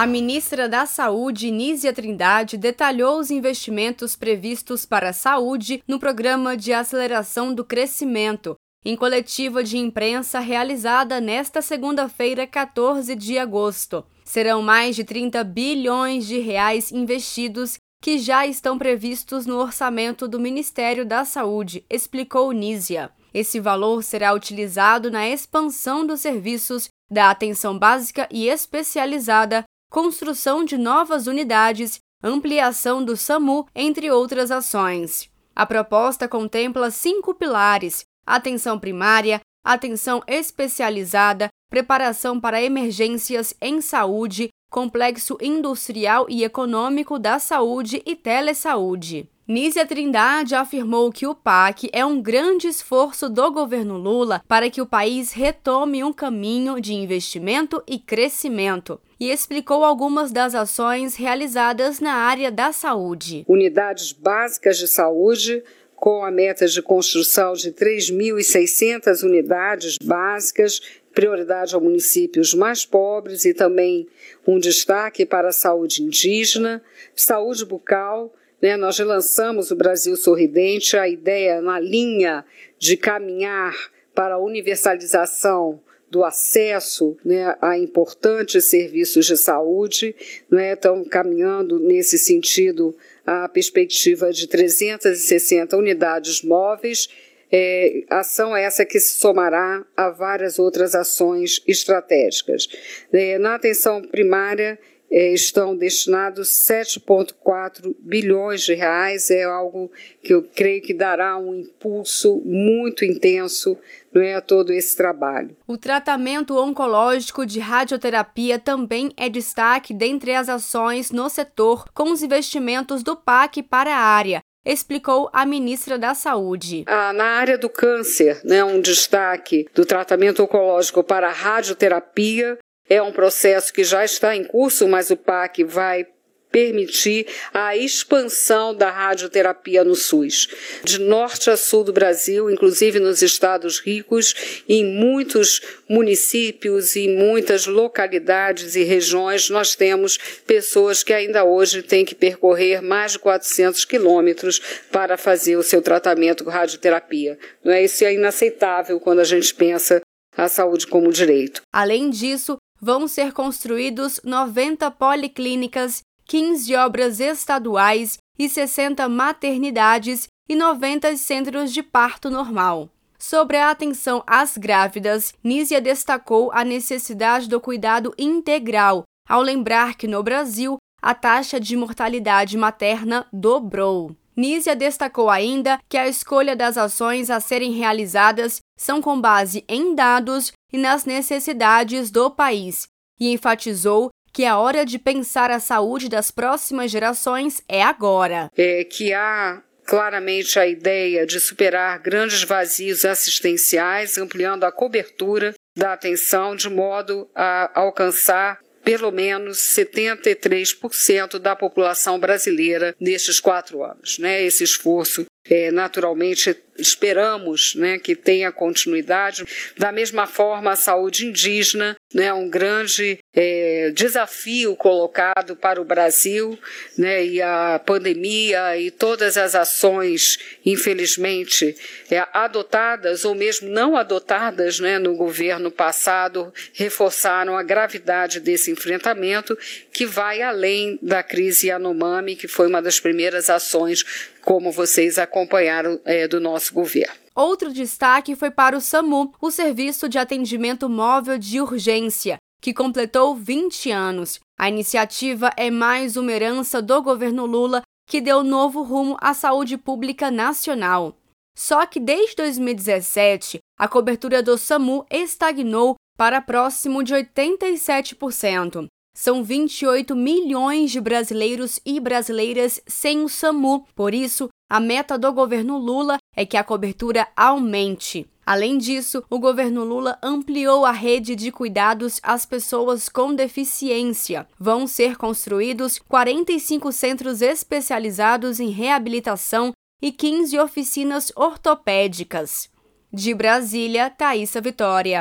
A ministra da Saúde, Nízia Trindade, detalhou os investimentos previstos para a saúde no Programa de Aceleração do Crescimento, em coletiva de imprensa realizada nesta segunda-feira, 14 de agosto. Serão mais de 30 bilhões de reais investidos que já estão previstos no orçamento do Ministério da Saúde, explicou Nízia. Esse valor será utilizado na expansão dos serviços da atenção básica e especializada, construção de novas unidades, ampliação do SAMU, entre outras ações. A proposta contempla cinco pilares: atenção primária, atenção especializada, preparação para emergências em saúde, complexo industrial e econômico da saúde e telesaúde. Nízia Trindade afirmou que o PAC é um grande esforço do governo Lula para que o país retome um caminho de investimento e crescimento e explicou algumas das ações realizadas na área da saúde. Unidades básicas de saúde com a meta de construção de 3.600 unidades básicas, prioridade aos municípios mais pobres e também um destaque para a saúde indígena, saúde bucal. Né, nós lançamos o Brasil Sorridente, a ideia na linha de caminhar para a universalização do acesso né, a importantes serviços de saúde, né, estão caminhando nesse sentido a perspectiva de 360 unidades móveis, é, ação essa que se somará a várias outras ações estratégicas. É, na atenção primária, estão destinados 7,4 bilhões de reais, é algo que eu creio que dará um impulso muito intenso não é, a todo esse trabalho. O tratamento oncológico de radioterapia também é destaque dentre as ações no setor, com os investimentos do PAC para a área, explicou a ministra da Saúde. Ah, na área do câncer, né, um destaque do tratamento oncológico para a radioterapia é um processo que já está em curso, mas o PAC vai permitir a expansão da radioterapia no SUS, de norte a sul do Brasil, inclusive nos estados ricos, em muitos municípios e muitas localidades e regiões, nós temos pessoas que ainda hoje têm que percorrer mais de 400 quilômetros para fazer o seu tratamento com radioterapia. Não é isso é inaceitável quando a gente pensa a saúde como direito. Além disso, vão ser construídos 90 policlínicas, 15 obras estaduais e 60 maternidades e 90 centros de parto normal. Sobre a atenção às grávidas, Nízia destacou a necessidade do cuidado integral, ao lembrar que no Brasil a taxa de mortalidade materna dobrou. Nízia destacou ainda que a escolha das ações a serem realizadas são com base em dados e nas necessidades do país, e enfatizou que a hora de pensar a saúde das próximas gerações é agora. É que há claramente a ideia de superar grandes vazios assistenciais, ampliando a cobertura da atenção de modo a alcançar pelo menos 73% da população brasileira nestes quatro anos. Né? Esse esforço é, naturalmente esperamos né, que tenha continuidade. Da mesma forma, a saúde indígena né, um grande é, desafio colocado para o Brasil, né, e a pandemia e todas as ações, infelizmente, é, adotadas ou mesmo não adotadas né, no governo passado, reforçaram a gravidade desse enfrentamento, que vai além da crise Yanomami, que foi uma das primeiras ações, como vocês acompanharam, é, do governo. Outro destaque foi para o SAMU, o Serviço de Atendimento Móvel de Urgência, que completou 20 anos. A iniciativa é mais uma herança do governo Lula, que deu novo rumo à saúde pública nacional. Só que desde 2017, a cobertura do SAMU estagnou para próximo de 87%. São 28 milhões de brasileiros e brasileiras sem o SAMU. Por isso, a meta do governo Lula é que a cobertura aumente. Além disso, o governo Lula ampliou a rede de cuidados às pessoas com deficiência. Vão ser construídos 45 centros especializados em reabilitação e 15 oficinas ortopédicas. De Brasília, Thaisa Vitória.